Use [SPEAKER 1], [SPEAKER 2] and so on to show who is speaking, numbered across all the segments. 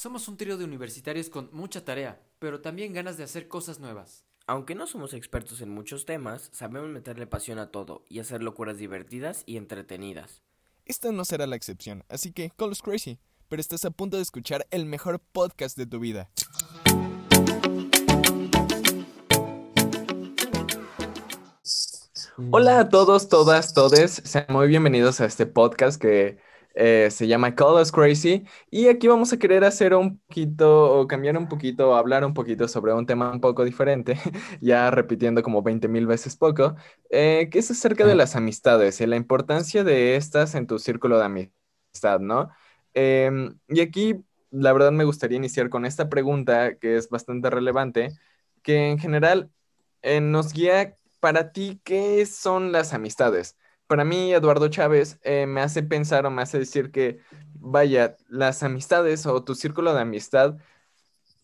[SPEAKER 1] Somos un trío de universitarios con mucha tarea, pero también ganas de hacer cosas nuevas.
[SPEAKER 2] Aunque no somos expertos en muchos temas, sabemos meterle pasión a todo y hacer locuras divertidas y entretenidas.
[SPEAKER 3] Esta no será la excepción, así que call us crazy, pero estás a punto de escuchar el mejor podcast de tu vida. Hola a todos, todas, todes. Sean muy bienvenidos a este podcast que eh, se llama Call Us Crazy. Y aquí vamos a querer hacer un poquito, o cambiar un poquito, o hablar un poquito sobre un tema un poco diferente, ya repitiendo como 20 mil veces poco, eh, que es acerca de las amistades y la importancia de estas en tu círculo de amistad, ¿no? Em, y aquí, la verdad, me gustaría iniciar con esta pregunta que es bastante relevante, que en general eh, nos guía para ti, ¿qué son las amistades? Para mí, Eduardo Chávez eh, me hace pensar o me hace decir que, vaya, las amistades o tu círculo de amistad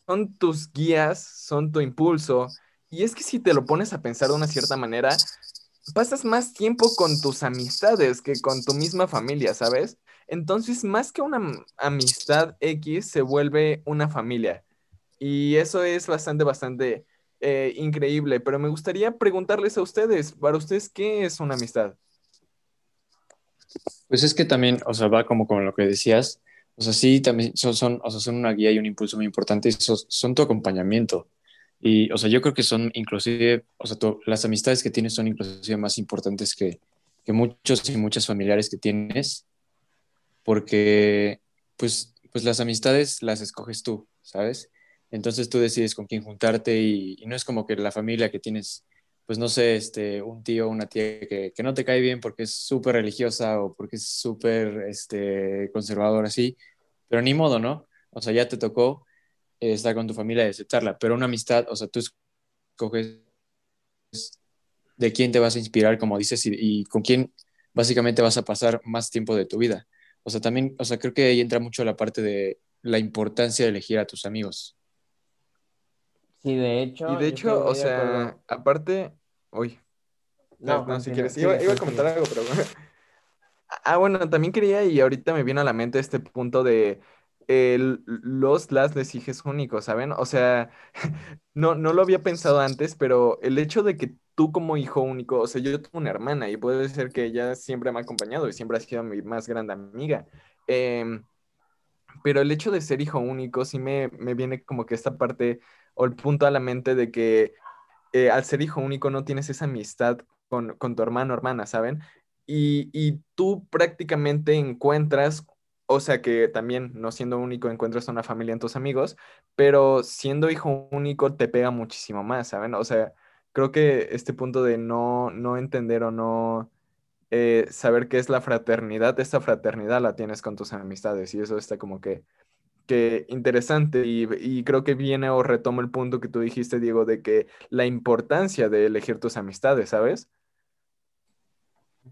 [SPEAKER 3] son tus guías, son tu impulso. Y es que si te lo pones a pensar de una cierta manera, pasas más tiempo con tus amistades que con tu misma familia, ¿sabes? Entonces, más que una amistad X, se vuelve una familia. Y eso es bastante, bastante eh, increíble, pero me gustaría preguntarles a ustedes, para ustedes, ¿qué es una amistad?
[SPEAKER 4] Pues es que también, o sea, va como con lo que decías, o sea, sí, también son, son, o sea, son una guía y un impulso muy importante, son, son tu acompañamiento. Y, o sea, yo creo que son inclusive, o sea, las amistades que tienes son inclusive más importantes que, que muchos y muchas familiares que tienes, porque, pues, pues las amistades las escoges tú, ¿sabes? Entonces tú decides con quién juntarte y, no es como que la familia que tienes, pues no sé, este, un tío o una tía que, que, no te cae bien porque es súper religiosa o porque es súper este, conservadora, así, pero ni modo, ¿no? O sea, ya te tocó eh, estar con tu familia y aceptarla, pero una amistad, o sea, tú escoges de quién te vas a inspirar, como dices, y, con quién básicamente vas a pasar más tiempo de tu vida. O sea, también, o sea, creo que ahí entra mucho la parte de la importancia de elegir a tus amigos.
[SPEAKER 5] Sí, de hecho.
[SPEAKER 3] Y de hecho, o sea, aparte. Uy. No, no, si quieres. Iba, a comentar algo, pero. ah, bueno, también quería, y ahorita me viene a la mente este punto de. los, las, les hijes únicos, ¿saben? O sea, no, no lo había pensado antes, pero el hecho de que tú como hijo único, o sea, yo tengo una hermana y puede ser que ella siempre me ha acompañado y siempre ha sido mi más grande amiga. Em, pero el hecho de ser hijo único sí me, me viene como que esta parte o el punto a la mente de que eh, al ser hijo único no tienes esa amistad con, tu hermano o hermana, ¿saben? Y, tú prácticamente encuentras, o sea que también no siendo único encuentras una familia en tus amigos, pero siendo hijo único te pega muchísimo más, ¿saben? O sea, creo que este punto de no, no entender o no eh, saber qué es la fraternidad, esta fraternidad la tienes con tus amistades y eso está como que que interesante y, creo que viene o retomo el punto que tú dijiste, Diego, de que la importancia de elegir tus amistades, ¿sabes?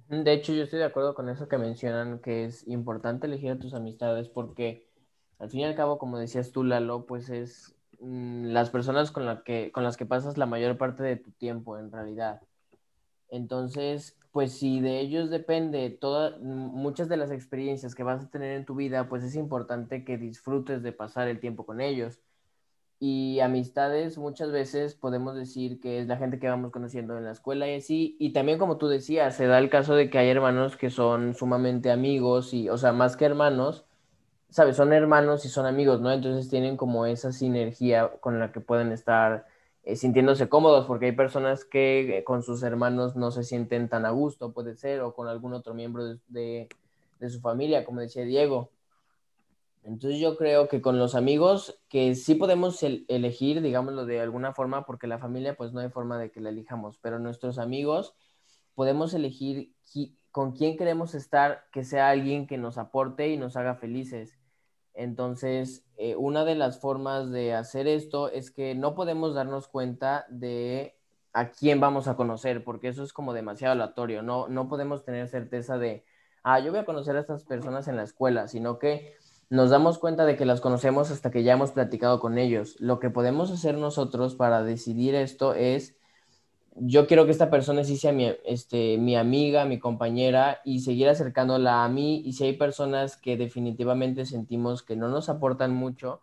[SPEAKER 5] De hecho, yo estoy de acuerdo con eso que mencionan, que es importante elegir tus amistades porque al fin y al cabo, como decías tú, Lalo, pues es mm, las personas con, la que, con las que pasas la mayor parte de tu tiempo en realidad. Entonces, pues si de ellos depende todas, muchas de las experiencias que vas a tener en tu vida, pues es importante que disfrutes de pasar el tiempo con ellos. Y amistades muchas veces podemos decir que es la gente que vamos conociendo en la escuela y así. Y también como tú decías, se da el caso de que hay hermanos que son sumamente amigos y, o sea, más que hermanos, ¿sabes? Son hermanos y son amigos, ¿no? Entonces tienen como esa sinergia con la que pueden estar eh, sintiéndose cómodos, porque hay personas que eh, con sus hermanos no se sienten tan a gusto, puede ser, o con algún otro miembro de, de, su familia, como decía Diego. Entonces yo creo que con los amigos, que sí podemos elegir, digámoslo de alguna forma, porque la familia pues no hay forma de que la elijamos, pero nuestros amigos podemos elegir con quién queremos estar, que sea alguien que nos aporte y nos haga felices. Entonces, eh, una de las formas de hacer esto es que no podemos darnos cuenta de a quién vamos a conocer, porque eso es como demasiado aleatorio. No, no podemos tener certeza de, ah, yo voy a conocer a estas personas en la escuela, sino que nos damos cuenta de que las conocemos hasta que ya hemos platicado con ellos. Lo que podemos hacer nosotros para decidir esto es yo quiero que esta persona sí sea mi, este, mi amiga, mi compañera y seguir acercándola a mí. Y si hay personas que definitivamente sentimos que no nos aportan mucho,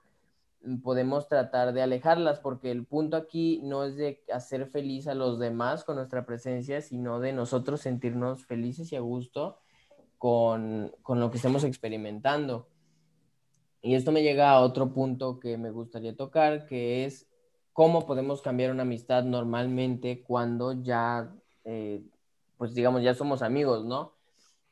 [SPEAKER 5] podemos tratar de alejarlas, porque el punto aquí no es de hacer feliz a los demás con nuestra presencia, sino de nosotros sentirnos felices y a gusto con, con lo que estemos experimentando. Y esto me llega a otro punto que me gustaría tocar, que es cómo podemos cambiar una amistad normalmente cuando ya, eh, pues digamos, ya somos amigos, ¿no?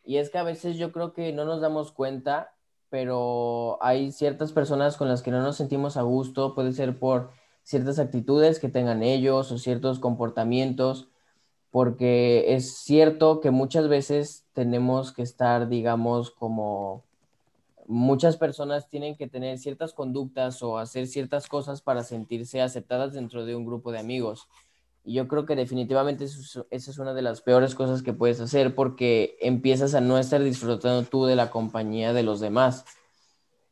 [SPEAKER 5] Y es que a veces yo creo que no nos damos cuenta, pero hay ciertas personas con las que no nos sentimos a gusto, puede ser por ciertas actitudes que tengan ellos o ciertos comportamientos, porque es cierto que muchas veces tenemos que estar, digamos, como muchas personas tienen que tener ciertas conductas o hacer ciertas cosas para sentirse aceptadas dentro de un grupo de amigos. Y yo creo que definitivamente esa es una de las peores cosas que puedes hacer porque empiezas a no estar disfrutando tú de la compañía de los demás.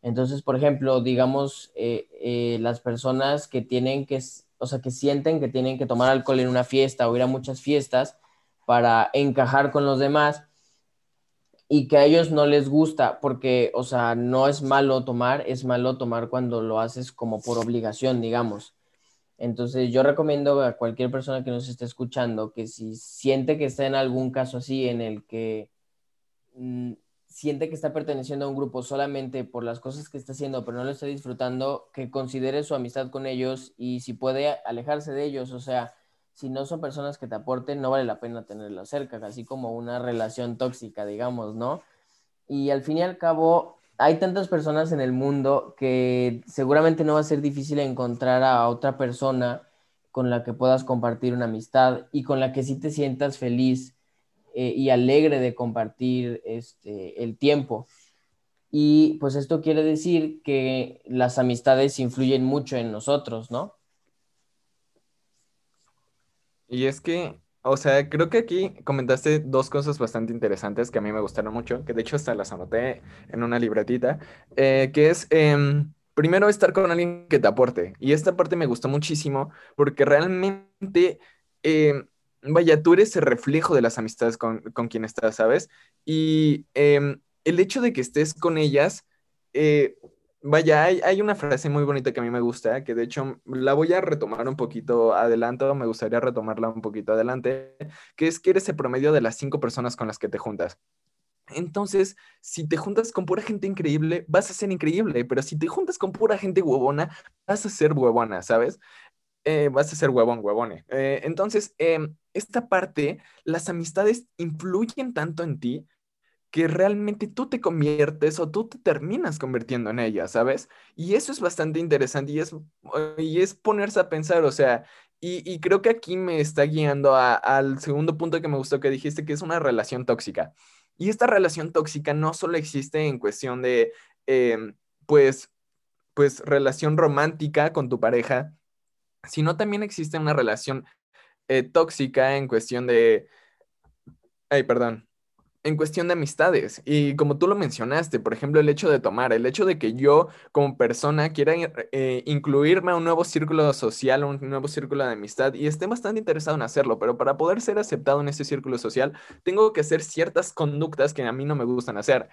[SPEAKER 5] Entonces, por ejemplo, digamos, eh, eh, las personas que tienen que, o sea, que sienten que tienen que tomar alcohol en una fiesta o ir a muchas fiestas para encajar con los demás, y que a ellos no les gusta, porque, o sea, no es malo tomar, es malo tomar cuando lo haces como por obligación, digamos. Entonces, yo recomiendo a cualquier persona que nos esté escuchando que si siente que está en algún caso así en el que mm, siente que está perteneciendo a un grupo solamente por las cosas que está haciendo, pero no lo está disfrutando, que considere su amistad con ellos y si puede alejarse de ellos, o sea, si no son personas que te aporten, no vale la pena tenerlas cerca, así como una relación tóxica, digamos, ¿no? Y al fin y al cabo, hay tantas personas en el mundo que seguramente no va a ser difícil encontrar a otra persona con la que puedas compartir una amistad y con la que sí te sientas feliz eh, y alegre de compartir este, el tiempo. Y pues esto quiere decir que las amistades influyen mucho en nosotros, ¿no?
[SPEAKER 3] Y es que, o sea, creo que aquí comentaste dos cosas bastante interesantes que a mí me gustaron mucho, que de hecho hasta las anoté en una libretita, eh, que es, em, primero, estar con alguien que te aporte. Y esta parte me gustó muchísimo porque realmente, em, vaya, tú eres el reflejo de las amistades con, con quien estás, ¿sabes? Y em, el hecho de que estés con ellas, eh, Vaya, hay, una frase muy bonita que a mí me gusta, que de hecho la voy a retomar un poquito adelante, me gustaría retomarla un poquito adelante, que es que eres el promedio de las cinco personas con las que te juntas. Entonces, si te juntas con pura gente increíble, vas a ser increíble, pero si te juntas con pura gente huevona, vas a ser huevona, ¿sabes? Eh, vas a ser huevón, huevone. Eh, entonces, em, esta parte, las amistades influyen tanto en ti que realmente tú te conviertes o tú te terminas convirtiendo en ella, ¿sabes? Y eso es bastante interesante y es, y es ponerse a pensar, o sea, y, creo que aquí me está guiando al segundo punto que me gustó que dijiste, que es una relación tóxica. Y esta relación tóxica no solo existe en cuestión de, em, pues, pues, relación romántica con tu pareja, sino también existe una relación eh, tóxica en cuestión de, ay, perdón, en cuestión de amistades. Y como tú lo mencionaste, por ejemplo, el hecho de tomar, el hecho de que yo como persona quiera eh, incluirme a un nuevo círculo social, un nuevo círculo de amistad y esté bastante interesado en hacerlo, pero para poder ser aceptado en ese círculo social, tengo que hacer ciertas conductas que a mí no me gustan hacer.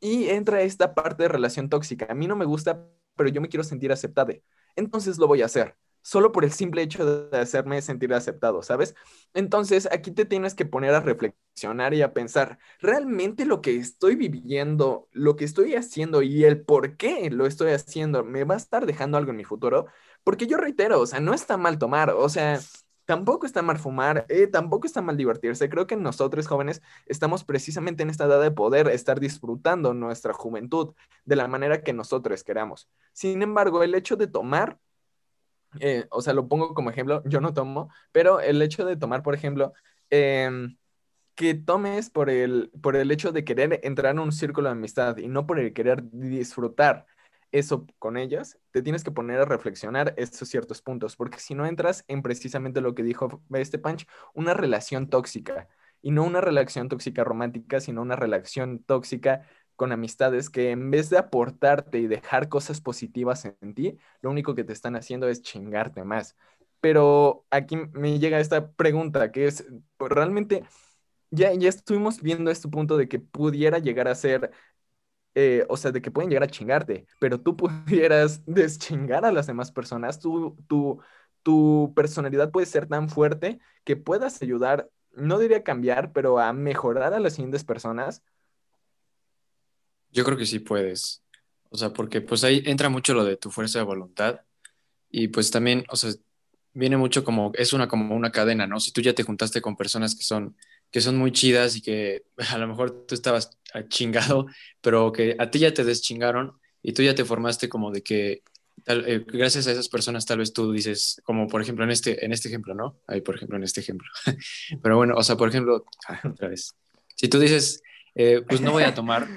[SPEAKER 3] Y entra esta parte de relación tóxica. A mí no me gusta, pero yo me quiero sentir aceptado. Entonces lo voy a hacer solo por el simple hecho de hacerme sentir aceptado, ¿sabes? Entonces, aquí te tienes que poner a reflexionar y a pensar, ¿realmente lo que estoy viviendo, lo que estoy haciendo y el por qué lo estoy haciendo, me va a estar dejando algo en mi futuro? Porque yo reitero, o sea, no está mal tomar, o sea, tampoco está mal fumar, eh, tampoco está mal divertirse. Creo que nosotros jóvenes estamos precisamente en esta edad de poder estar disfrutando nuestra juventud de la manera que nosotros queramos. Sin embargo, el hecho de tomar eh, o sea, lo pongo como ejemplo, yo no tomo, pero el hecho de tomar, por ejemplo, em, que tomes por el, por el hecho de querer entrar en un círculo de amistad y no por el querer disfrutar eso con ellas, te tienes que poner a reflexionar estos ciertos puntos, porque si no entras en precisamente lo que dijo este Punch, una relación tóxica, y no una relación tóxica romántica, sino una relación tóxica con amistades que en vez de aportarte y dejar cosas positivas en ti, lo único que te están haciendo es chingarte más. Pero aquí me llega esta pregunta que es, ¿realmente ya, ya estuvimos viendo este punto de que pudiera llegar a ser eh, o sea, de que pueden llegar a chingarte, pero tú pudieras deschingar a las demás personas, tu, tu, tu personalidad puede ser tan fuerte que puedas ayudar, no diría cambiar, pero a mejorar a las siguientes personas.
[SPEAKER 4] Yo creo que sí puedes. O sea, porque pues ahí entra mucho lo de tu fuerza de voluntad y pues también, o sea, viene mucho como, es una como una cadena, ¿no? Si tú ya te juntaste con personas que son, que son muy chidas y que a lo mejor tú estabas chingado, pero que a ti ya te deschingaron y tú ya te formaste como de que eh, gracias a esas personas tal vez tú dices, como por ejemplo en este, en este ejemplo, ¿no? Ahí por ejemplo en este ejemplo. pero bueno, o sea, por ejemplo, otra vez, si tú dices, eh, pues no voy a tomar,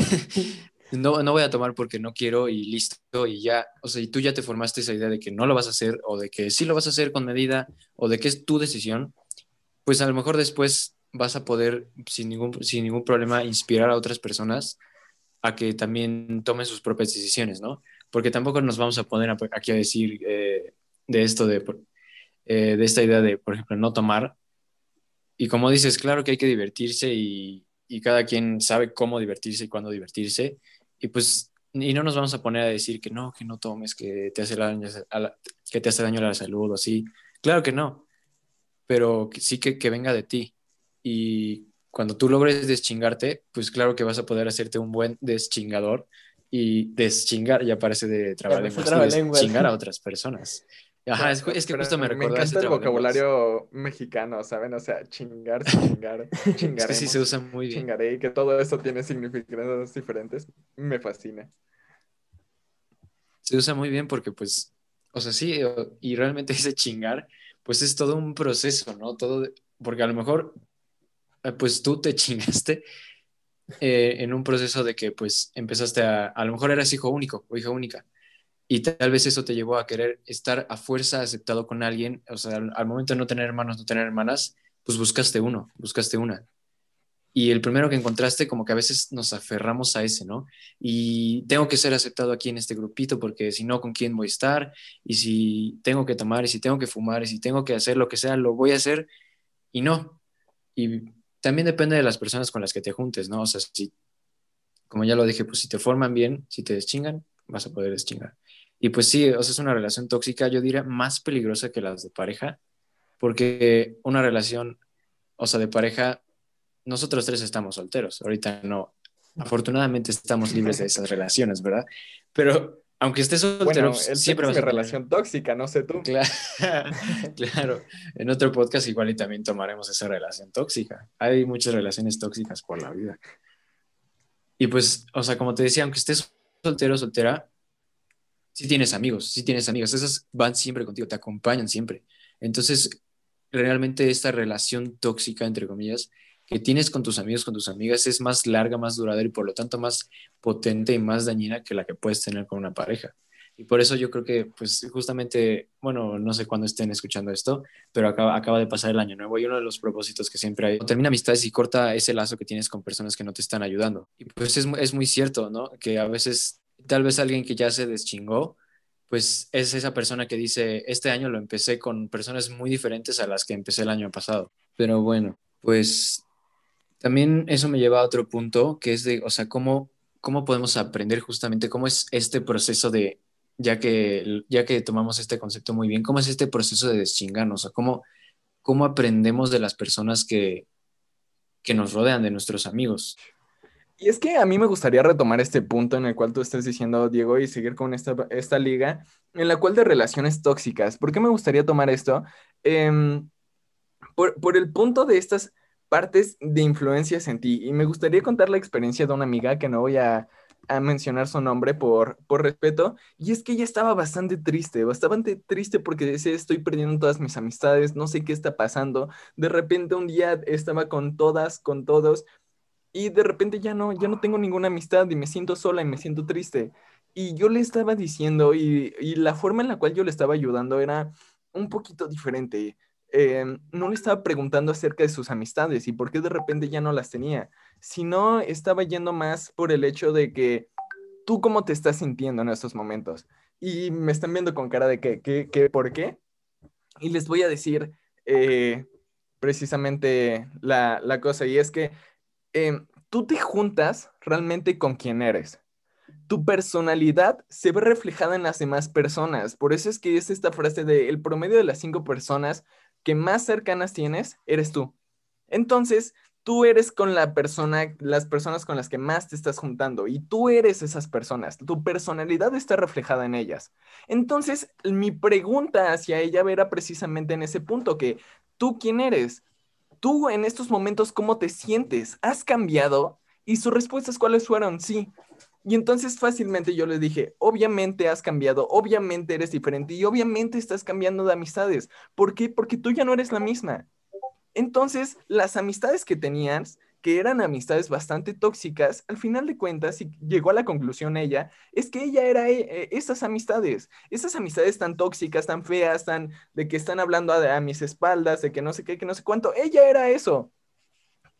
[SPEAKER 4] no, no voy a tomar porque no quiero y listo, y ya, o sea, y tú ya te formaste esa idea de que no lo vas a hacer o de que sí lo vas a hacer con medida o de que es tu decisión, pues a lo mejor después vas a poder sin ningún, sin ningún problema inspirar a otras personas a que también tomen sus propias decisiones, ¿no? Porque tampoco nos vamos a poner aquí a decir eh, de esto, de, eh, de esta idea de, por ejemplo, no tomar. Y como dices, claro que hay que divertirse y, y cada quien sabe cómo divertirse y cuándo divertirse. Y pues, y no nos vamos a poner a decir que no, que no tomes, que te hace daño a la, que te hace daño a la salud o así. Claro que no, pero sí que, que venga de ti. Y cuando tú logres deschingarte, pues claro que vas a poder hacerte un buen deschingador y deschingar, ya parece de trabajar deschingar a otras personas. Ajá, es, que justo me recuerda.
[SPEAKER 3] Me encanta el vocabulario mexicano, ¿saben? O sea, chingar, chingar, chingar.
[SPEAKER 4] es que sí se usa muy bien.
[SPEAKER 3] Chingaré y que todo esto tiene significados diferentes. Me fascina.
[SPEAKER 4] Se usa muy bien porque, pues, o sea, sí, y realmente ese chingar, pues es todo un proceso, ¿no? Todo, porque a lo mejor, eh, pues tú te chingaste eh, en un proceso de que, pues, empezaste a, a lo mejor eras hijo único o hija única y tal vez eso te llevó a querer estar a fuerza aceptado con alguien, o sea, al, momento de no tener hermanos, no tener hermanas, pues buscaste uno, buscaste una. Y el primero que encontraste, como que a veces nos aferramos a ese, ¿no? Y tengo que ser aceptado aquí en este grupito porque si no, ¿con quién voy a estar? Y si tengo que tomar, y si tengo que fumar, y si tengo que hacer lo que sea, lo voy a hacer y no. Y también depende de las personas con las que te juntes, ¿no? O sea, si, como ya lo dije, pues si te forman bien, si te deschingan, vas a poder deschingar. Y pues sí, o sea, es una relación tóxica, yo diría, más peligrosa que las de pareja, porque una relación, o sea, de pareja, nosotros tres estamos solteros, ahorita no, afortunadamente estamos libres de esas relaciones, ¿verdad? Pero aunque estés soltero,
[SPEAKER 3] pues, siempre va a ser relación tóxica, no sé tú.
[SPEAKER 4] Claro, claro, en otro podcast igual y también tomaremos esa relación tóxica. Hay muchas relaciones tóxicas por la vida. Y pues, o sea, como te decía, aunque estés soltero, soltera, si tienes amigos, si tienes amigas, esas van siempre contigo, te acompañan siempre. Entonces, realmente esta relación tóxica, entre comillas, que tienes con tus amigos, con tus amigas, es más larga, más duradera y por lo tanto más potente y más dañina que la que puedes tener con una pareja. Y por eso yo creo que, pues justamente, bueno, no sé cuándo estén escuchando esto, pero acaba, acaba de pasar el año nuevo y uno de los propósitos que siempre hay, termina amistades y corta ese lazo que tienes con personas que no te están ayudando. Y pues es, es muy cierto, ¿no? Que a veces tal vez alguien que ya se deschingó, pues es esa persona que dice, este año lo empecé con personas muy diferentes a las que empecé el año pasado. Pero bueno, pues también eso me lleva a otro punto, que es de, o sea, cómo, cómo podemos aprender justamente cómo es este proceso de, ya que, ya que tomamos este concepto muy bien, cómo es este proceso de deschingarnos, o cómo, cómo aprendemos de las personas que, que nos rodean, de nuestros amigos.
[SPEAKER 3] Y es que a mí me gustaría retomar este punto en el cual tú estás diciendo, Diego, y seguir con esta, esta liga, en la cual de relaciones tóxicas. ¿Por qué me gustaría tomar esto? Em, por, por, el punto de estas partes de influencias en ti. Y me gustaría contar la experiencia de una amiga que no voy a, a mencionar su nombre por, por respeto. Y es que ella estaba bastante triste, bastante triste porque decía, estoy perdiendo todas mis amistades, no sé qué está pasando. De repente un día estaba con todas, con todos y de repente ya no, ya no tengo ninguna amistad y me siento sola y me siento triste. Y yo le estaba diciendo y, la forma en la cual yo le estaba ayudando era un poquito diferente. Em, no le estaba preguntando acerca de sus amistades y por qué de repente ya no las tenía, sino estaba yendo más por el hecho de que tú cómo te estás sintiendo en estos momentos. Y me están viendo con cara de que, que, ¿por qué? Y les voy a decir eh, precisamente la, la cosa, y es que Em, tú te juntas realmente con quien eres. Tu personalidad se ve reflejada en las demás personas. Por eso es que es esta frase de el promedio de las cinco personas que más cercanas tienes, eres tú. Entonces, tú eres con la persona, las personas con las que más te estás juntando y tú eres esas personas. Tu personalidad está reflejada en ellas. Entonces, mi pregunta hacia ella era precisamente en ese punto que tú quién eres? Tú en estos momentos cómo te sientes? ¿Has cambiado? Y sus respuestas cuáles fueron? Sí. Y entonces fácilmente yo le dije, obviamente has cambiado, obviamente eres diferente y obviamente estás cambiando de amistades. ¿Por qué? Porque tú ya no eres la misma. Entonces, las amistades que tenías, que eran amistades bastante tóxicas, al final de cuentas, y llegó a la conclusión ella, es que ella era eh, esas amistades, esas amistades tan tóxicas, tan feas, tan de que están hablando a mis espaldas, de que no sé qué, que no sé cuánto, ella era eso.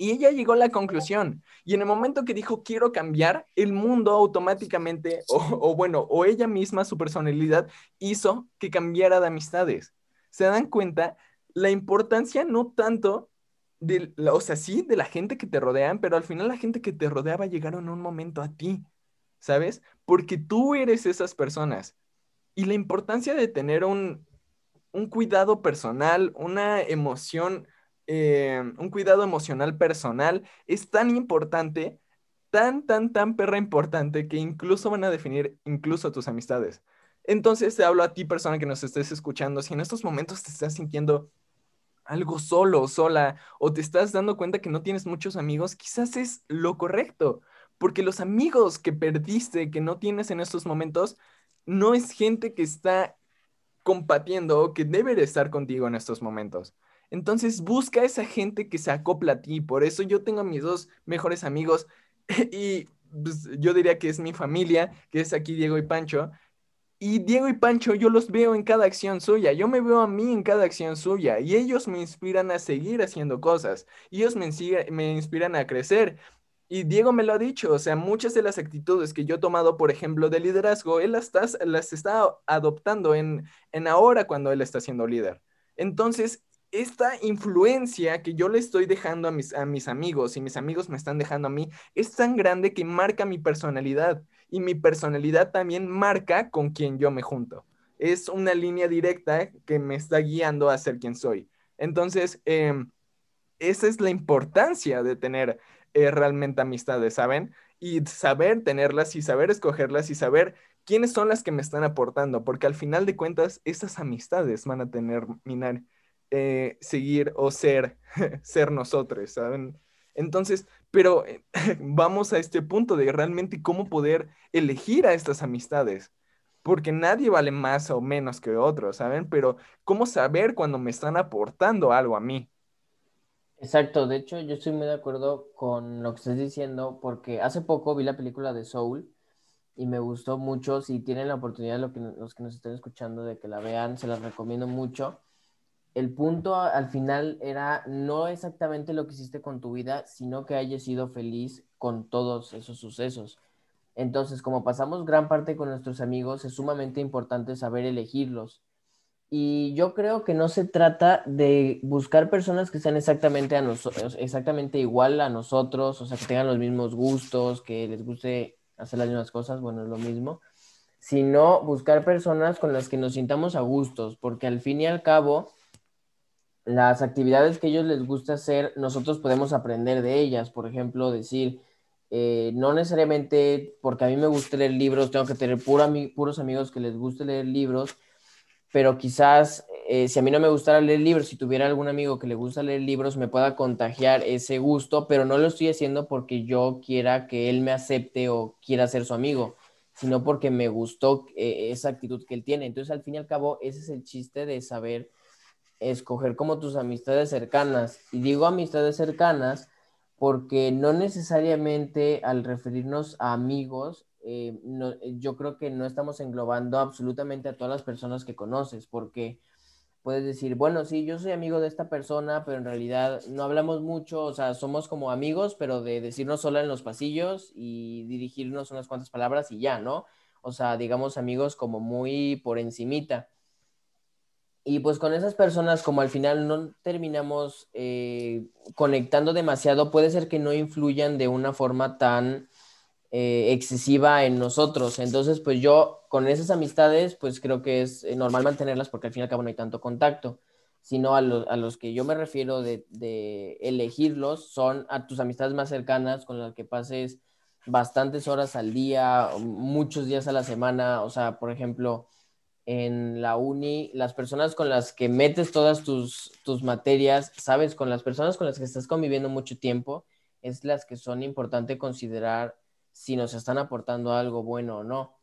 [SPEAKER 3] Y ella llegó a la conclusión. Y en el momento que dijo, quiero cambiar, el mundo automáticamente, o, bueno, o ella misma, su personalidad, hizo que cambiara de amistades. ¿Se dan cuenta? La importancia no tanto de, o sea, sí, de la gente que te rodean, pero al final la gente que te rodeaba llegaron en un momento a ti, ¿sabes? Porque tú eres esas personas. Y la importancia de tener un, un cuidado personal, una emoción eh, un cuidado emocional personal es tan importante, tan, tan, tan perra importante que incluso van a definir incluso tus amistades. Entonces te hablo a ti, persona que nos estés escuchando, si en estos momentos te estás sintiendo algo solo, sola, o te estás dando cuenta que no tienes muchos amigos, quizás es lo correcto, porque los amigos que perdiste, que no tienes en estos momentos, no es gente que está compatiendo o que debe de estar contigo en estos momentos. Entonces busca esa gente que se acopla a ti. Por eso yo tengo a mis dos mejores amigos y pues, yo diría que es mi familia, que es aquí Diego y Pancho. Y Diego y Pancho yo los veo en cada acción suya, yo me veo a mí en cada acción suya y ellos me inspiran a seguir haciendo cosas, ellos me, inspiran a crecer. Y Diego me lo ha dicho, o sea, muchas de las actitudes que yo he tomado, por ejemplo, de liderazgo, él las, las está adoptando en, en ahora cuando él está siendo líder. Entonces, esta influencia que yo le estoy dejando a mis amigos y mis amigos me están dejando a mí es tan grande que marca mi personalidad y mi personalidad también marca con quien yo me junto. Es una línea directa que me está guiando a ser quien soy. Entonces, em, esa es la importancia de tener eh, realmente amistades, ¿saben? Y saber tenerlas y saber escogerlas y saber quiénes son las que me están aportando, porque al final de cuentas, esas amistades van a tener, minar eh, seguir o ser, ser nosotros, ¿saben? Entonces, pero eh, vamos a este punto de realmente cómo poder elegir a estas amistades, porque nadie vale más o menos que otro, ¿saben? Pero cómo saber cuando me están aportando algo a mí.
[SPEAKER 5] Exacto, de hecho yo estoy muy de acuerdo con lo que estás diciendo, porque hace poco vi la película de Soul y me gustó mucho, si tienen la oportunidad, lo que, los que nos estén escuchando, de que la vean, se las recomiendo mucho el punto al final era no exactamente lo que hiciste con tu vida, sino que hayas sido feliz con todos esos sucesos. Entonces, como pasamos gran parte con nuestros amigos, es sumamente importante saber elegirlos. Y yo creo que no se trata de buscar personas que sean exactamente, a exactamente igual a nosotros, o sea, que tengan los mismos gustos, que les guste hacer las mismas cosas, bueno, es lo mismo, sino buscar personas con las que nos sintamos a gustos, porque al fin y al cabo, las actividades que a ellos les gusta hacer, nosotros podemos aprender de ellas. Por ejemplo, decir, eh, no necesariamente porque a mí me gusta leer libros, tengo que tener puros amigos que les guste leer libros, pero quizás eh, si a mí no me gustara leer libros, si tuviera algún amigo que le gusta leer libros, me pueda contagiar ese gusto, pero no lo estoy haciendo porque yo quiera que él me acepte o quiera ser su amigo, sino porque me gustó eh, esa actitud que él tiene. Entonces, al fin y al cabo, ese es el chiste de saber escoger como tus amistades cercanas. Y digo amistades cercanas porque no necesariamente al referirnos a amigos, eh, yo creo que no estamos englobando absolutamente a todas las personas que conoces, porque puedes decir, bueno, sí, yo soy amigo de esta persona, pero en realidad no hablamos mucho, o sea, somos como amigos, pero de decirnos solo en los pasillos y dirigirnos unas cuantas palabras y ya, ¿no? O sea, digamos amigos como muy por encimita Y pues con esas personas, como al final no terminamos eh, conectando demasiado, puede ser que no influyan de una forma tan eh, excesiva en nosotros. Entonces, pues yo con esas amistades, pues creo que es eh, normal mantenerlas porque al fin y al cabo no hay tanto contacto, sino a, los que yo me refiero de, de, elegirlos son a tus amistades más cercanas con las que pases bastantes horas al día, muchos días a la semana, o sea, por ejemplo en la uni, las personas con las que metes todas tus, tus materias, sabes, con las personas con las que estás conviviendo mucho tiempo, es las que son importantes considerar si nos están aportando algo bueno o no.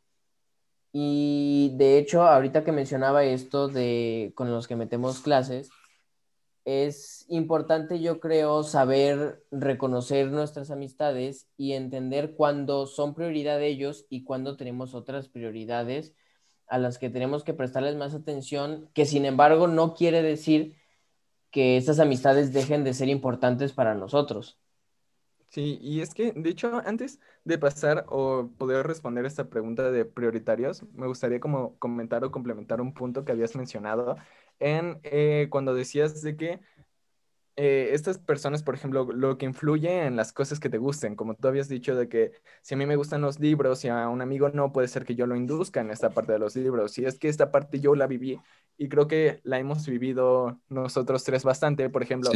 [SPEAKER 5] Y de hecho, ahorita que mencionaba esto de con los que metemos clases, es importante, yo creo, saber reconocer nuestras amistades y entender cuándo son prioridad de ellos y cuándo tenemos otras prioridades a las que tenemos que prestarles más atención, que sin embargo no quiere decir que estas amistades dejen de ser importantes para nosotros.
[SPEAKER 3] Sí, y es que, de hecho, antes de pasar o poder responder esta pregunta de prioritarios, me gustaría como comentar o complementar un punto que habías mencionado en eh, cuando decías de que eh, estas personas, por ejemplo, lo que influye en las cosas que te gusten, como tú habías dicho de que si a mí me gustan los libros y a un amigo no, puede ser que yo lo induzca en esta parte de los libros. Y es que esta parte yo la viví y creo que la hemos vivido nosotros tres bastante. Por ejemplo,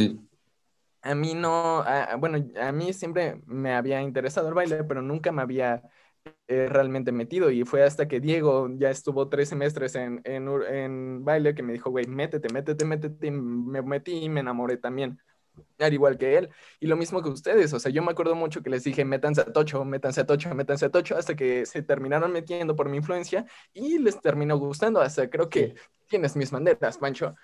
[SPEAKER 3] a mí no, bueno, a mí siempre me había interesado el baile, pero nunca me había eh, realmente metido y fue hasta que Diego ya estuvo tres semestres en, en, en baile que me dijo, güey, métete, métete, métete, y me metí y me enamoré también, al igual que él. Y lo mismo que ustedes, o sea, yo me acuerdo mucho que les dije, métanse a Tocho, métanse a Tocho, métanse a Tocho, hasta que se terminaron metiendo por mi influencia y les terminó gustando, hasta creo que tienes mis banderas, Pancho.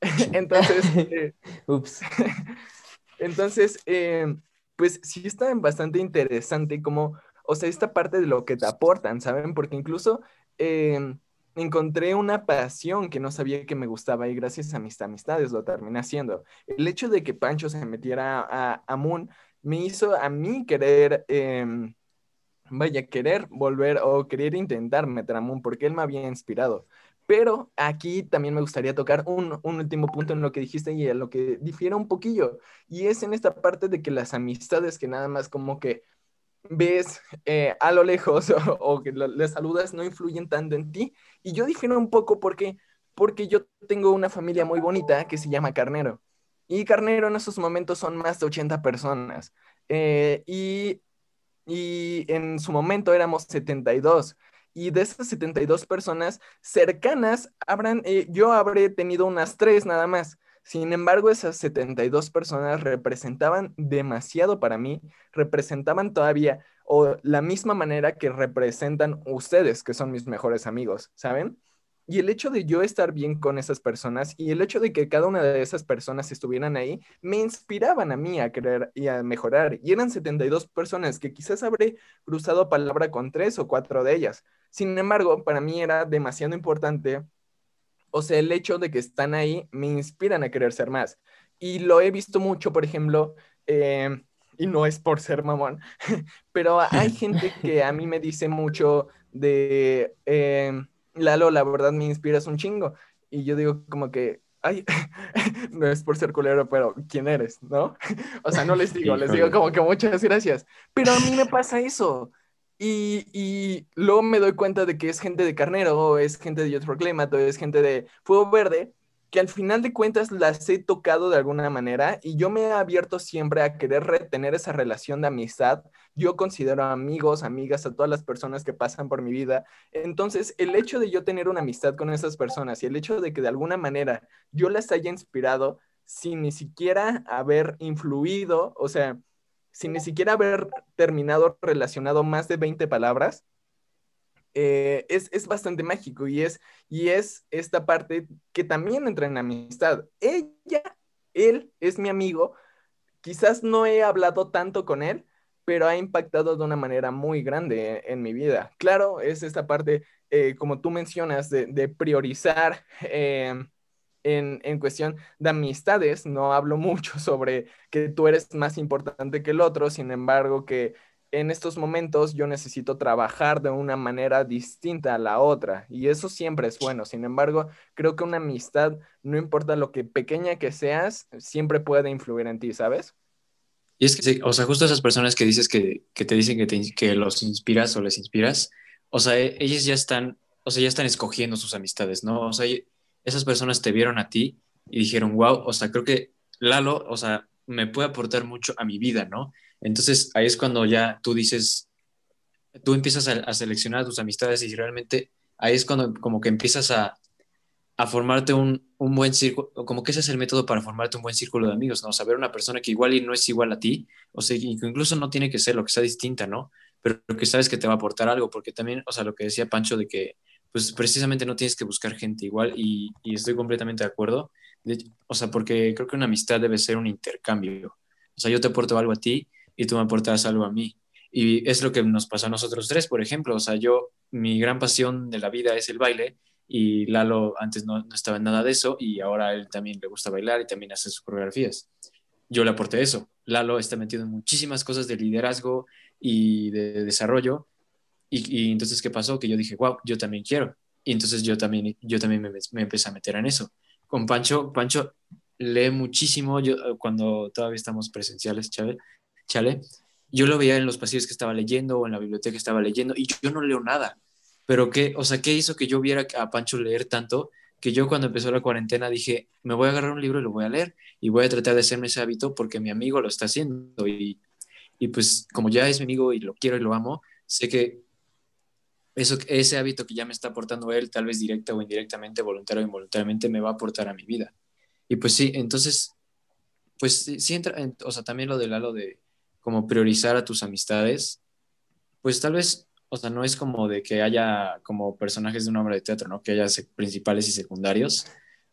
[SPEAKER 3] entonces, eh, ups. entonces, eh, pues sí está bastante interesante como o sea, esta parte de lo que te aportan, ¿saben? Porque incluso em, encontré una pasión que no sabía que me gustaba y gracias a mis amistades lo terminé haciendo. El hecho de que Pancho se metiera a, a Moon me hizo a mí querer, em, vaya, querer volver o querer intentar meter a Moon porque él me había inspirado. Pero aquí también me gustaría tocar un, un, último punto en lo que dijiste y en lo que difiere un poquillo. Y es en esta parte de que las amistades que nada más como que ves eh, a lo lejos o, que le saludas no influyen tanto en ti. Y yo dije un poco porque, porque yo tengo una familia muy bonita que se llama Carnero. Y Carnero en esos momentos son más de 80 personas. Eh, y, y en su momento éramos 72 y de esas 72 personas cercanas, habrán, eh, yo habré tenido unas tres nada más. Sin embargo, esas 72 personas representaban demasiado para mí, representaban todavía o la misma manera que representan ustedes, que son mis mejores amigos, ¿saben? Y el hecho de yo estar bien con esas personas y el hecho de que cada una de esas personas estuvieran ahí, me inspiraban a mí a querer y a mejorar. Y eran 72 personas que quizás habré cruzado palabra con tres o cuatro de ellas. Sin embargo, para mí era demasiado importante o sea, el hecho de que están ahí me inspiran a querer ser más. Y lo he visto mucho, por ejemplo, em, y no es por ser mamón, pero hay gente que a mí me dice mucho de, eh, Lalo, la verdad me inspiras un chingo. Y yo digo como que, ay, no es por ser culero, pero ¿quién eres? ¿No? O sea, no les digo, les digo como que muchas gracias. Pero a mí me pasa eso. Y, luego me doy cuenta de que es gente de Carnero, es gente de Youth es gente de Fuego Verde, que al final de cuentas las he tocado de alguna manera y yo me he abierto siempre a querer retener esa relación de amistad. Yo considero amigos, amigas a todas las personas que pasan por mi vida. Entonces, el hecho de yo tener una amistad con esas personas y el hecho de que de alguna manera yo las haya inspirado sin ni siquiera haber influido, o sea, sin ni siquiera haber terminado relacionado más de 20 palabras, eh, es, bastante mágico y es, y es esta parte que también entra en amistad. Ella, él es mi amigo, quizás no he hablado tanto con él, pero ha impactado de una manera muy grande en, mi vida. Claro, es esta parte, eh, como tú mencionas, de, priorizar. Eh, en, cuestión de amistades, no hablo mucho sobre que tú eres más importante que el otro, sin embargo, que en estos momentos yo necesito trabajar de una manera distinta a la otra y eso siempre es bueno. Sin embargo, creo que una amistad, no importa lo que pequeña que seas, siempre puede influir en ti, ¿sabes?
[SPEAKER 4] Y es que, o sea, justo esas personas que dices que, te dicen que, que los inspiras o les inspiras, o sea, e, ellas ya están, o sea, ya están escogiendo sus amistades, ¿no? O sea, esas personas te vieron a ti y dijeron, wow, o sea, creo que Lalo, o sea, me puede aportar mucho a mi vida, ¿no? Entonces ahí es cuando ya tú dices, tú empiezas a, seleccionar tus amistades y realmente ahí es cuando como que empiezas a, formarte un, buen círculo, como que ese es el método para formarte un buen círculo de amigos, ¿no? Saber una persona que igual y no es igual a ti, o sea, incluso no tiene que ser lo que sea distinta, ¿no? Pero que sabes que te va a aportar algo, porque también, o sea, lo que decía Pancho de que, pues precisamente no tienes que buscar gente igual y, estoy completamente de acuerdo, o sea, porque creo que una amistad debe ser un intercambio, o sea, yo te aporto algo a ti y tú me aportas algo a mí. Y es lo que nos pasa a nosotros tres, por ejemplo. O sea, yo, mi gran pasión de la vida es el baile y Lalo antes no, estaba en nada de eso y ahora él también le gusta bailar y también hace sus coreografías. Yo le aporté eso. Lalo está metido en muchísimas cosas de liderazgo y de desarrollo. Y, entonces, ¿qué pasó? Que yo dije, wow, yo también quiero. Y entonces yo también, yo también me, me empecé a meter en eso. Con Pancho, Pancho lee muchísimo. Yo, cuando todavía estamos presenciales, Chávez, chale, yo lo veía en los pasillos que estaba leyendo o en la biblioteca que estaba leyendo y yo no leo nada. Pero qué, o sea, ¿qué hizo que yo viera a Pancho leer tanto? Que yo cuando empezó la cuarentena dije, me voy a agarrar un libro y lo voy a leer y voy a tratar de hacerme ese hábito porque mi amigo lo está haciendo y, y pues como ya es mi amigo y lo quiero y lo amo, sé que eso, ese hábito que ya me está aportando él, tal vez directa o indirectamente, voluntario o involuntariamente, me va a aportar a mi vida. Y pues sí, entonces, pues sí, entra, o sea, también lo del halo de, como priorizar a tus amistades, pues tal vez, o sea, no es como de que haya como personajes de una obra de teatro, ¿no? Que haya principales y secundarios.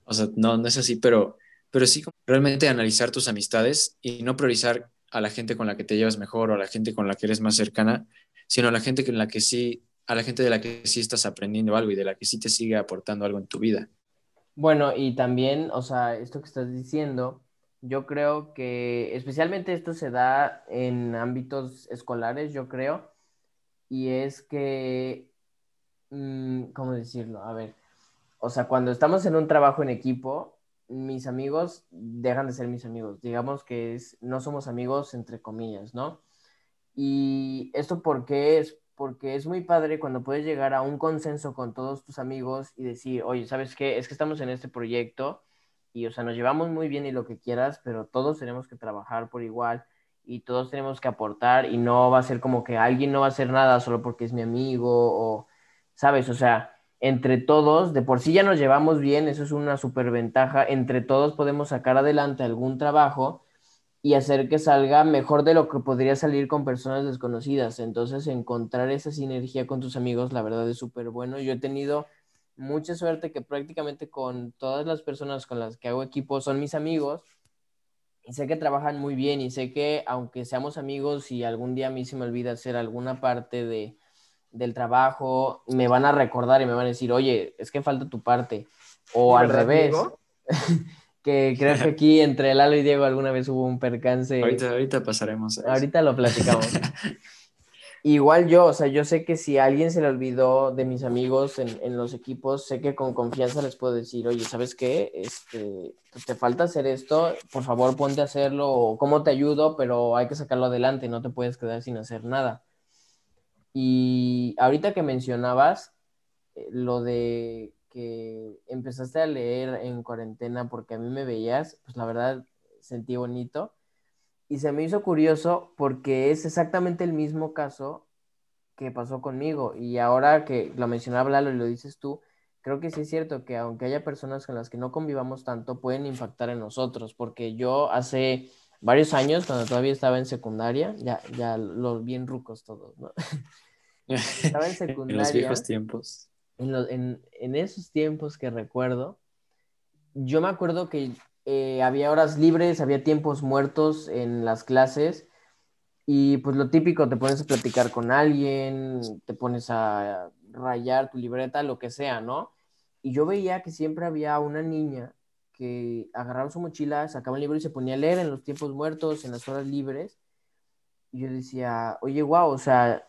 [SPEAKER 4] O sea, no, no es así, pero, pero sí realmente analizar tus amistades y no priorizar a la gente con la que te llevas mejor o a la gente con la que eres más cercana, sino a la gente con la que sí, a la gente de la que sí estás aprendiendo algo y de la que sí te sigue aportando algo en tu vida.
[SPEAKER 5] Bueno, y también, o sea, esto que estás diciendo, yo creo que especialmente esto se da en ámbitos escolares, yo creo, y es que, mm, ¿cómo decirlo? A ver, o sea, cuando estamos en un trabajo en equipo, mis amigos dejan de ser mis amigos, digamos que es, no somos amigos entre comillas, ¿no? Y esto porque es porque es muy padre cuando puedes llegar a un consenso con todos tus amigos y decir, oye, ¿sabes qué? Es que estamos en este proyecto y, o sea, nos llevamos muy bien y lo que quieras, pero todos tenemos que trabajar por igual y todos tenemos que aportar y no va a ser como que alguien no va a hacer nada solo porque es mi amigo o, ¿sabes? O sea, entre todos, de por sí ya nos llevamos bien, eso es una superventaja, entre todos podemos sacar adelante algún trabajo y hacer que salga mejor de lo que podría salir con personas desconocidas. Entonces, encontrar esa sinergia con tus amigos, la verdad es súper bueno. Yo he tenido mucha suerte que prácticamente con todas las personas con las que hago equipo son mis amigos y sé que trabajan muy bien y sé que aunque seamos amigos y algún día a mí se me olvida hacer alguna parte de, del trabajo, me van a recordar y me van a decir, oye, es que falta tu parte. O al revés. que creo que aquí entre Lalo y Diego alguna vez hubo un percance.
[SPEAKER 4] Ahorita, ahorita pasaremos.
[SPEAKER 5] Ahorita lo platicamos. Igual yo, o sea, yo sé que si a alguien se le olvidó de mis amigos en, los equipos, sé que con confianza les puedo decir, oye, ¿sabes qué? Este, pues, te falta hacer esto, por favor ponte a hacerlo, o cómo te ayudo, pero hay que sacarlo adelante, no te puedes quedar sin hacer nada. Y ahorita que mencionabas eh, lo de que empezaste a leer en cuarentena porque a mí me veías, pues la verdad sentí bonito y se me hizo curioso porque es exactamente el mismo caso que pasó conmigo. Y ahora que lo mencionaba Lalo y lo dices tú, creo que sí es cierto que aunque haya personas con las que no convivamos tanto, pueden impactar en nosotros. Porque yo hace varios años, cuando todavía estaba en secundaria, ya, ya los bien rucos todos, ¿no?
[SPEAKER 4] estaba en secundaria. en los viejos tiempos.
[SPEAKER 5] En, esos tiempos que recuerdo, yo me acuerdo que eh, había horas libres, había tiempos muertos en las clases y pues lo típico, te pones a platicar con alguien, te pones a rayar tu libreta, lo que sea, ¿no? Y yo veía que siempre había una niña que agarraba su mochila, sacaba un libro y se ponía a leer en los tiempos muertos, en las horas libres. yo decía, oye, wow, o sea,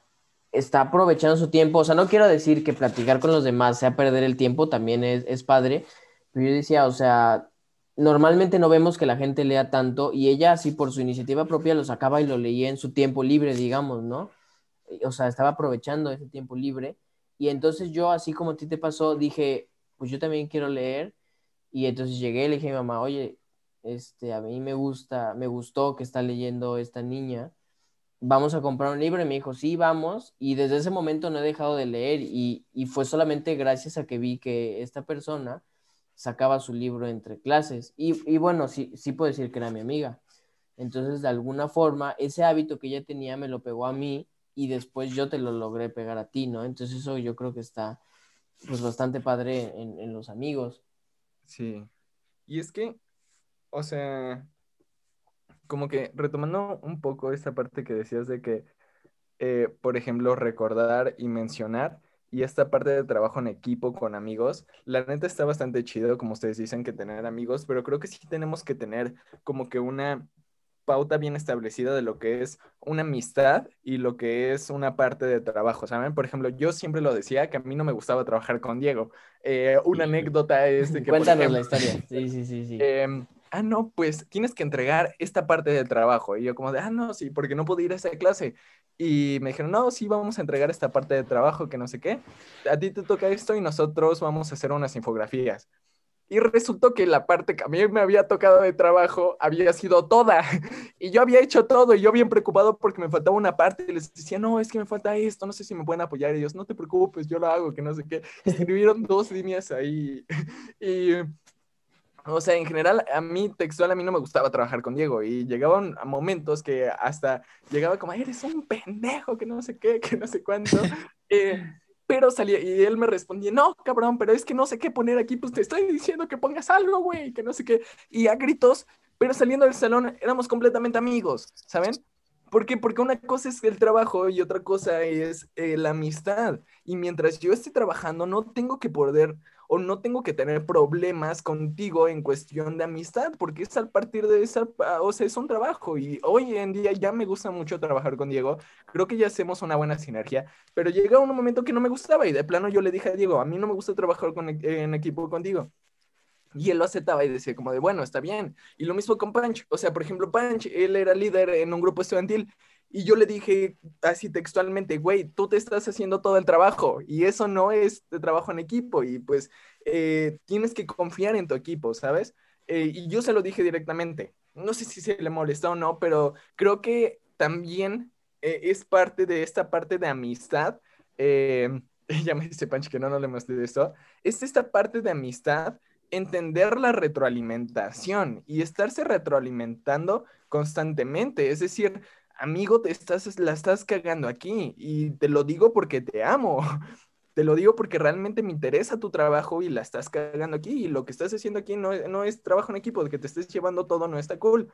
[SPEAKER 5] está aprovechando su tiempo. O sea, no quiero decir que platicar con los demás sea perder el tiempo, también es, es padre. Pero yo decía, o sea, normalmente no vemos que la gente lea tanto y ella así por su iniciativa propia lo sacaba y lo leía en su tiempo libre, digamos, ¿no? O sea, estaba aprovechando ese tiempo libre. Y entonces yo, así como a ti te pasó, dije, pues yo también quiero leer. Y entonces llegué le dije a mi mamá, oye, este, a mí me gusta, me gustó que está leyendo esta niña. Vamos a comprar un libro y me dijo, sí, vamos. Y desde ese momento no he dejado de leer y, y fue solamente gracias a que vi que esta persona sacaba su libro entre clases. Y, y, bueno, sí, sí puedo decir que era mi amiga. Entonces, de alguna forma, ese hábito que ella tenía me lo pegó a mí y después yo te lo logré pegar a ti, ¿no? Entonces eso yo creo que está pues bastante padre en, en los amigos.
[SPEAKER 3] Sí. Y es que, o sea, como que retomando un poco esa parte que decías de que, eh, por ejemplo, recordar y mencionar, y esta parte de trabajo en equipo con amigos, la neta está bastante chido, como ustedes dicen, que tener amigos, pero creo que sí tenemos que tener como que una pauta bien establecida de lo que es una amistad y lo que es una parte de trabajo, ¿saben? Por ejemplo, yo siempre lo decía que a mí no me gustaba trabajar con Diego. Eh, una anécdota es de que...
[SPEAKER 5] Cuéntanos la historia. Sí, sí, sí, sí.
[SPEAKER 3] Eh, ah, no, pues tienes que entregar esta parte del trabajo. Y yo como de, ah, no, sí, porque no puedo ir a esa clase. Y me dijeron, no, sí, vamos a entregar esta parte del trabajo, que no sé qué. A ti te toca esto y nosotros vamos a hacer unas infografías. Y resultó que la parte que a mí me había tocado de trabajo había sido toda. Y yo había hecho todo y yo bien preocupado porque me faltaba una parte y les decía, no, es que me falta esto, no sé si me pueden apoyar. Y ellos, no te preocupes, yo lo hago, que no sé qué. Escribieron dos líneas ahí. Y o sea, en general, a mí textual, a mí no me gustaba trabajar con Diego y llegaban a momentos que hasta llegaba como, eres un pendejo, que no sé qué, que no sé cuánto. Eh, pero salía y él me respondía, no, cabrón, pero es que no sé qué poner aquí, pues te estoy diciendo que pongas algo, güey, que no sé qué. Y a gritos, pero saliendo del salón éramos completamente amigos, ¿saben? ¿Por qué? Porque una cosa es el trabajo y otra cosa es eh, la amistad. Y mientras yo esté trabajando, no tengo que poder o no tengo que tener problemas contigo en cuestión de amistad, porque es al partir de esa, o sea, es un trabajo y hoy en día ya me gusta mucho trabajar con Diego, creo que ya hacemos una buena sinergia, pero llega un momento que no me gustaba y de plano yo le dije a Diego, a mí no me gusta trabajar con, en equipo contigo. Y él lo aceptaba y decía como de, bueno, está bien. Y lo mismo con Punch. O sea, por ejemplo, Punch, él era líder en un grupo estudiantil y yo le dije así textualmente, güey, tú te estás haciendo todo el trabajo y eso no es de trabajo en equipo y pues eh, tienes que confiar en tu equipo, ¿sabes? Eh, y yo se lo dije directamente. No sé si se le molestó o no, pero creo que también eh, es parte de esta parte de amistad. ya me dice Pancho que no, no le mostré esto. Es esta parte de amistad entender la retroalimentación y estarse retroalimentando constantemente. Es decir, amigo, te estás, la estás cagando aquí y te lo digo porque te amo. Te lo digo porque realmente me interesa tu trabajo y la estás cagando aquí y lo que estás haciendo aquí no, no es trabajo en equipo, de que te estés llevando todo no está cool.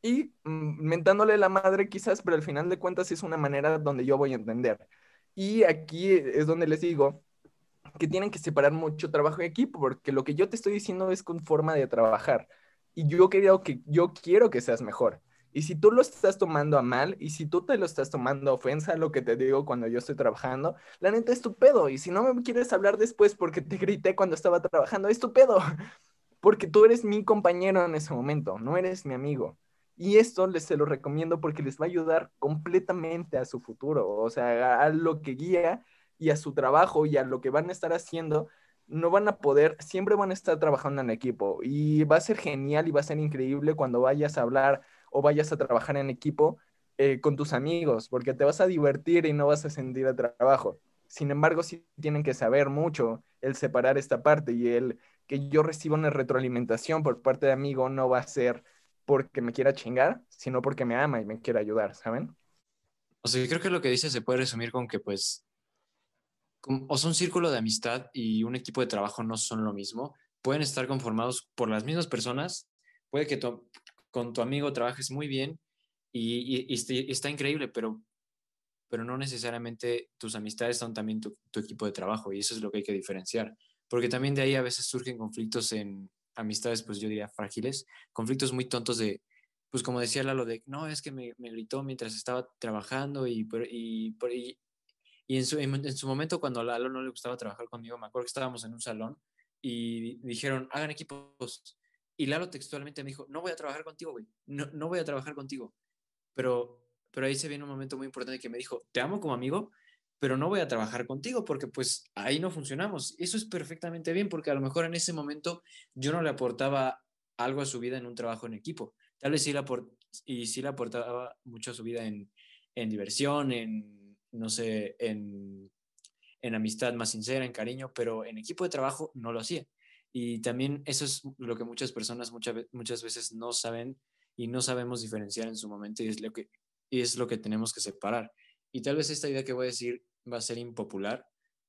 [SPEAKER 3] Y mm, mentándole la madre quizás, pero al final de cuentas es una manera donde yo voy a entender. Y aquí es donde les digo que tienen que separar mucho trabajo en equipo, porque lo que yo te estoy diciendo es con forma de trabajar. Y yo creo que yo quiero que seas mejor. Y si tú lo estás tomando a mal y si tú te lo estás tomando a ofensa, lo que te digo cuando yo estoy trabajando, la neta es tu pedo. Y si no me quieres hablar después porque te grité cuando estaba trabajando, es tu pedo. Porque tú eres mi compañero en ese momento, no eres mi amigo. Y esto les se lo recomiendo porque les va a ayudar completamente a su futuro, o sea, a lo que guía y a su trabajo y a lo que van a estar haciendo, no van a poder, siempre van a estar trabajando en equipo y va a ser genial y va a ser increíble cuando vayas a hablar o vayas a trabajar en equipo eh, con tus amigos, porque te vas a divertir y no vas a sentir el trabajo. Sin embargo, sí tienen que saber mucho el separar esta parte y el que yo reciba una retroalimentación por parte de amigo no va a ser porque me quiera chingar, sino porque me ama y me quiere ayudar, ¿saben?
[SPEAKER 4] O sea, creo que lo que dice se puede resumir con que pues o sea, un círculo de amistad y un equipo de trabajo no son lo mismo. Pueden estar conformados por las mismas personas. Puede que, con tu amigo trabajes muy bien y, está increíble, pero, pero no necesariamente tus amistades son también tu, equipo de trabajo y eso es lo que hay que diferenciar, porque también de ahí a veces surgen conflictos en amistades, pues yo diría frágiles, conflictos muy tontos de, pues como decía Lalo, de, no, es que me, gritó mientras estaba trabajando y, y, y, y en, su, en, su momento cuando a Lalo no le gustaba trabajar conmigo, me acuerdo que estábamos en un salón y dijeron, hagan equipos. Y Lalo textualmente me dijo, no voy a trabajar contigo, güey, no, no voy a trabajar contigo. Pero, pero ahí se viene un momento muy importante que me dijo, te amo como amigo, pero no voy a trabajar contigo porque pues ahí no funcionamos. Eso es perfectamente bien porque a lo mejor en ese momento yo no le aportaba algo a su vida en un trabajo en equipo. Tal vez sí le, y sí le aportaba mucho a su vida en, en diversión, en, no sé, en, en amistad más sincera, en cariño, pero en equipo de trabajo no lo hacía. Y también eso es lo que muchas personas muchas, muchas veces no saben y no sabemos diferenciar en su momento y es lo que, y es lo que tenemos que separar. Y tal vez esta idea que voy a decir va a ser impopular,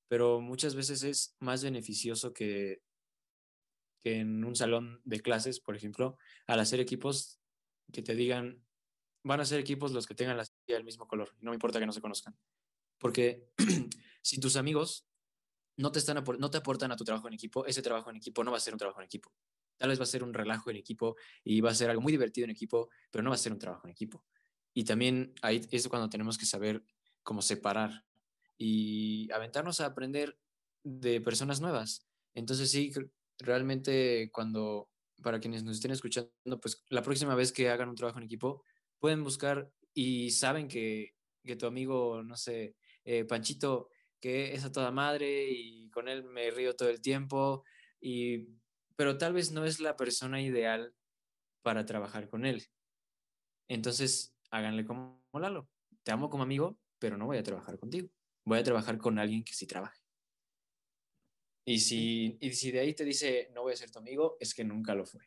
[SPEAKER 4] pero muchas veces es más beneficioso que, que en un salón de clases, por ejemplo, al hacer equipos que te digan, van a ser equipos los que tengan la del mismo color, no me importa que no se conozcan. Porque si tus amigos no te, están no te aportan a tu trabajo en equipo, ese trabajo en equipo no va a ser un trabajo en equipo. Tal vez va a ser un relajo en equipo y va a ser algo muy divertido en equipo, pero no va a ser un trabajo en equipo. Y también ahí es cuando tenemos que saber como separar y aventarnos a aprender de personas nuevas. Entonces sí, realmente cuando, para quienes nos estén escuchando, pues la próxima vez que hagan un trabajo en equipo, pueden buscar y saben que, que tu amigo, no sé, eh, Panchito, que es a toda madre y con él me río todo el tiempo, y, pero tal vez no es la persona ideal para trabajar con él. Entonces, háganle como Lalo. Te amo como amigo, pero no voy a trabajar contigo. Voy a trabajar con alguien que sí trabaje. Y si, y si de ahí te dice, no voy a ser tu amigo, es que nunca lo fue.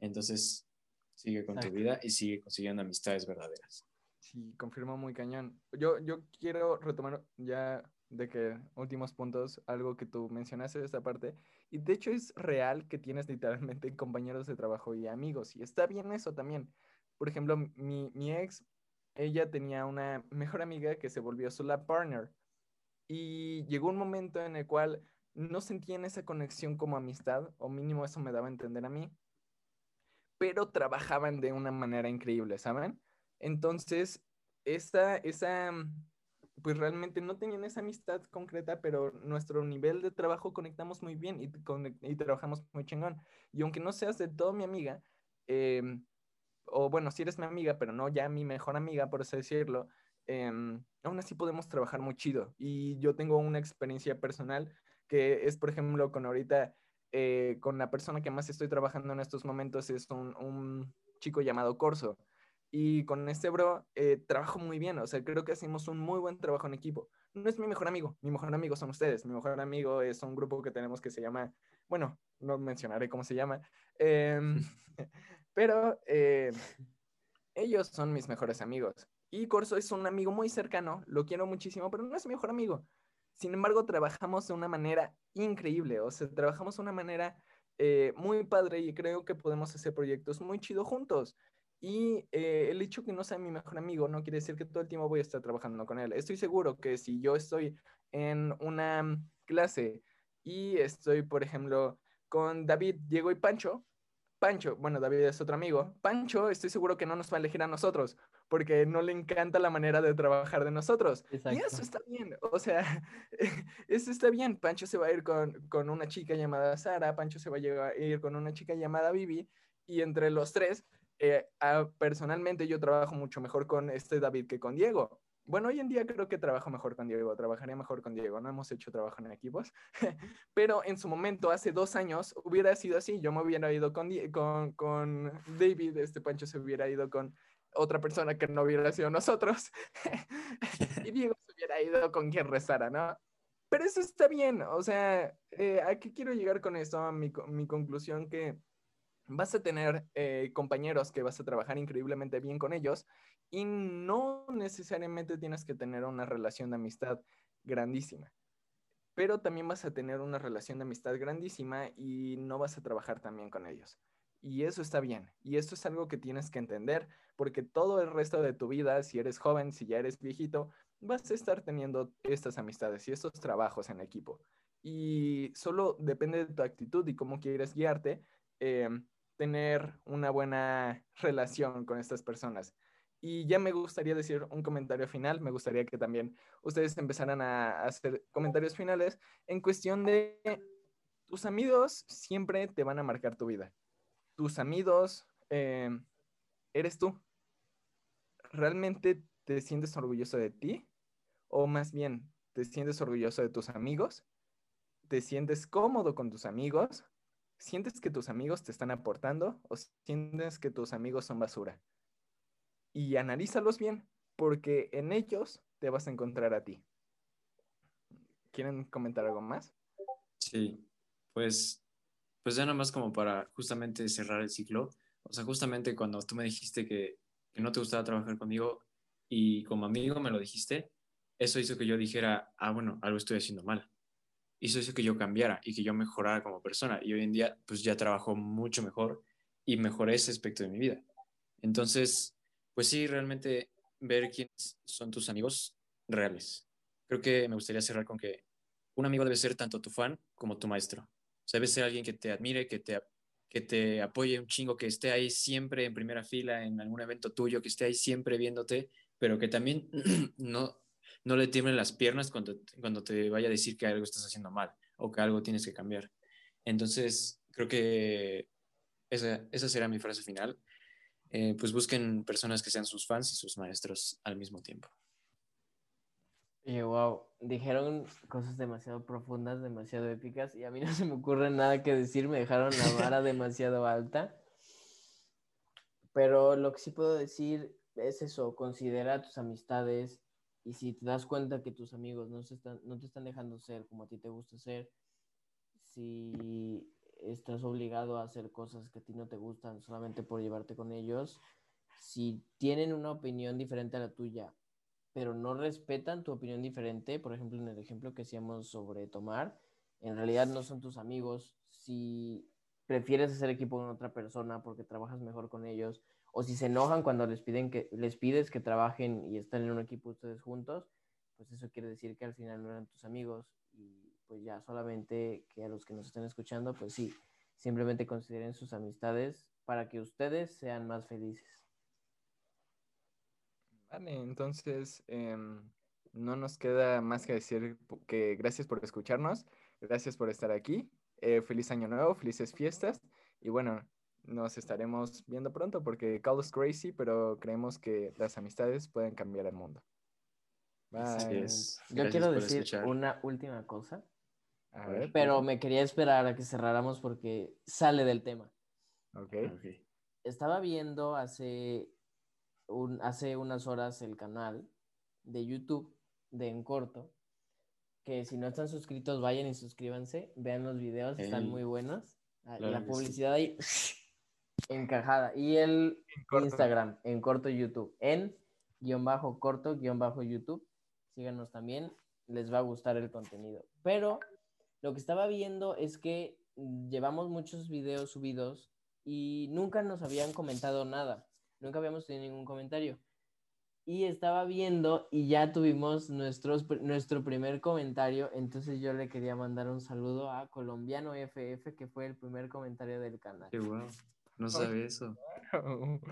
[SPEAKER 4] Entonces, sigue con tu vida y sigue consiguiendo amistades verdaderas.
[SPEAKER 3] Sí, confirmo muy cañón. Yo, yo quiero retomar ya de que últimos puntos, algo que tú mencionaste de esta parte, y de hecho es real que tienes literalmente compañeros de trabajo y amigos, y está bien eso también. Por ejemplo, mi, mi ex ella tenía una mejor amiga que se volvió su lab partner. Y llegó un momento en el cual no sentían esa conexión como amistad, o mínimo eso me daba a entender a mí, pero trabajaban de una manera increíble, ¿saben? Entonces, esa, esa, pues realmente no tenían esa amistad concreta, pero nuestro nivel de trabajo conectamos muy bien y, y trabajamos muy chingón. Y aunque no seas de todo mi amiga, eh, o bueno, si eres mi amiga, pero no ya mi mejor amiga, por así decirlo, em, aún así podemos trabajar muy chido. Y yo tengo una experiencia personal que es, por ejemplo, con ahorita, eh, con la persona que más estoy trabajando en estos momentos, es un, un chico llamado Corso. Y con este bro eh, trabajo muy bien, o sea, creo que hacemos un muy buen trabajo en equipo. No es mi mejor amigo, mi mejor amigo son ustedes. Mi mejor amigo es un grupo que tenemos que se llama, bueno, no mencionaré cómo se llama, em, pero eh, ellos son mis mejores amigos. Y Corso es un amigo muy cercano, lo quiero muchísimo, pero no es mi mejor amigo. Sin embargo, trabajamos de una manera increíble, o sea, trabajamos de una manera eh, muy padre y creo que podemos hacer proyectos muy chidos juntos. Y eh, el hecho que no sea mi mejor amigo no quiere decir que todo el tiempo voy a estar trabajando con él. Estoy seguro que si yo estoy en una clase y estoy, por ejemplo, con David, Diego y Pancho, Pancho, bueno, David es otro amigo, Pancho estoy seguro que no nos va a elegir a nosotros porque no le encanta la manera de trabajar de nosotros. Y eso está bien, o sea, eso está bien. Pancho se va a ir con, con una chica llamada Sara, Pancho se va a ir con una chica llamada Vivi y entre los tres eh, ah, personalmente yo trabajo mucho mejor con este David que con Diego. Bueno, hoy en día creo que trabajo mejor con Diego, trabajaría mejor con Diego, no hemos hecho trabajo en equipos, pero en su momento, hace dos años, hubiera sido así, yo me hubiera ido con, con, con David, este Pancho se hubiera ido con otra persona que no hubiera sido nosotros, y Diego se hubiera ido con quien rezara, ¿no? Pero eso está bien, o sea, eh, ¿a qué quiero llegar con esto? Mi, mi conclusión que vas a tener eh, compañeros que vas a trabajar increíblemente bien con ellos y no necesariamente tienes que tener una relación de amistad grandísima, pero también vas a tener una relación de amistad grandísima y no vas a trabajar tan bien con ellos. Y eso está bien. Y esto es algo que tienes que entender, porque todo el resto de tu vida, si eres joven, si ya eres viejito, vas a estar teniendo estas amistades y estos trabajos en equipo. Y solo depende de tu actitud y cómo quieres guiarte. Eh, tener una buena relación con estas personas. Y ya me gustaría decir un comentario final, me gustaría que también ustedes empezaran a hacer comentarios finales en cuestión de tus amigos siempre te van a marcar tu vida. Tus amigos eh, eres tú. ¿Realmente te sientes orgulloso de ti? O más bien, ¿te sientes orgulloso de tus amigos? ¿Te sientes cómodo con tus amigos? ¿Sientes que tus amigos te están aportando o sientes que tus amigos son basura? Y analízalos bien, porque en ellos te vas a encontrar a ti. ¿Quieren comentar algo más?
[SPEAKER 4] Sí, pues, pues ya nada más como para justamente cerrar el ciclo. O sea, justamente cuando tú me dijiste que, que no te gustaba trabajar conmigo y como amigo me lo dijiste, eso hizo que yo dijera, ah, bueno, algo estoy haciendo mal eso hizo que yo cambiara y que yo mejorara como persona. Y hoy en día, pues ya trabajo mucho mejor y mejoré ese aspecto de mi vida. Entonces, pues sí, realmente ver quiénes son tus amigos reales. Creo que me gustaría cerrar con que un amigo debe ser tanto tu fan como tu maestro. O sea, debe ser alguien que te admire, que te, que te apoye un chingo, que esté ahí siempre en primera fila en algún evento tuyo, que esté ahí siempre viéndote, pero que también no, no le tiemblen las piernas cuando, cuando te vaya a decir que algo estás haciendo mal o que algo tienes que cambiar. Entonces, creo que esa, esa será mi frase final. Eh, pues busquen personas que sean sus fans y sus maestros al mismo tiempo.
[SPEAKER 5] Y wow, dijeron cosas demasiado profundas, demasiado épicas, y a mí no se me ocurre nada que decir, me dejaron la vara demasiado alta. Pero lo que sí puedo decir es eso, considera tus amistades, y si te das cuenta que tus amigos no, se están, no te están dejando ser como a ti te gusta ser, si estás obligado a hacer cosas que a ti no te gustan solamente por llevarte con ellos, si tienen una opinión diferente a la tuya, pero no respetan tu opinión diferente, por ejemplo, en el ejemplo que hacíamos sobre tomar, en realidad no son tus amigos. Si prefieres hacer equipo con otra persona porque trabajas mejor con ellos, o si se enojan cuando les piden que les pides que trabajen y están en un equipo ustedes juntos, pues eso quiere decir que al final no eran tus amigos y pues ya solamente que a los que nos estén escuchando, pues sí, simplemente consideren sus amistades para que ustedes sean más felices.
[SPEAKER 3] Vale, entonces em, no nos queda más que decir que gracias por escucharnos, gracias por estar aquí, eh, feliz año nuevo, felices fiestas y bueno, nos estaremos viendo pronto porque call us crazy, pero creemos que las amistades pueden cambiar el mundo.
[SPEAKER 5] Bye. Yo quiero decir una última cosa. A ver, pero me quería esperar a que cerráramos porque sale del tema.
[SPEAKER 3] Ok. okay.
[SPEAKER 5] Estaba viendo hace, un, hace unas horas el canal de YouTube de En Corto, que si no están suscritos vayan y suscríbanse, vean los videos, están muy buenos. Ah, la publicidad ahí Encajada. Y el Instagram, en corto YouTube, en guion bajo corto, guion bajo YouTube. Síganos también, les va a gustar el contenido. Pero lo que estaba viendo es que llevamos muchos videos subidos y nunca nos habían comentado nada. Nunca habíamos tenido ningún comentario. Y estaba viendo y ya tuvimos nuestros, nuestro primer comentario. Entonces yo le quería mandar un saludo a Colombiano FF, que fue el primer comentario del canal.
[SPEAKER 4] Qué bueno. No sabe eso.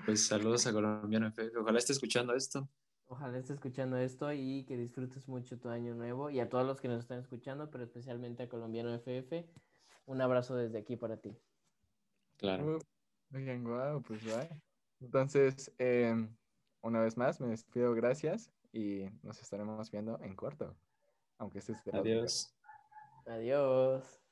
[SPEAKER 4] Pues saludos a Colombiano FF. Ojalá esté escuchando esto.
[SPEAKER 5] Ojalá esté escuchando esto y que disfrutes mucho tu año nuevo. Y a todos los que nos están escuchando, pero especialmente a Colombiano FF, un abrazo desde aquí para ti.
[SPEAKER 4] Claro.
[SPEAKER 3] Oigan, guau, pues vaya. Entonces, em, una vez más, me despido, gracias. Y nos estaremos viendo en corto. Aunque estés
[SPEAKER 4] Adiós.
[SPEAKER 5] Adiós.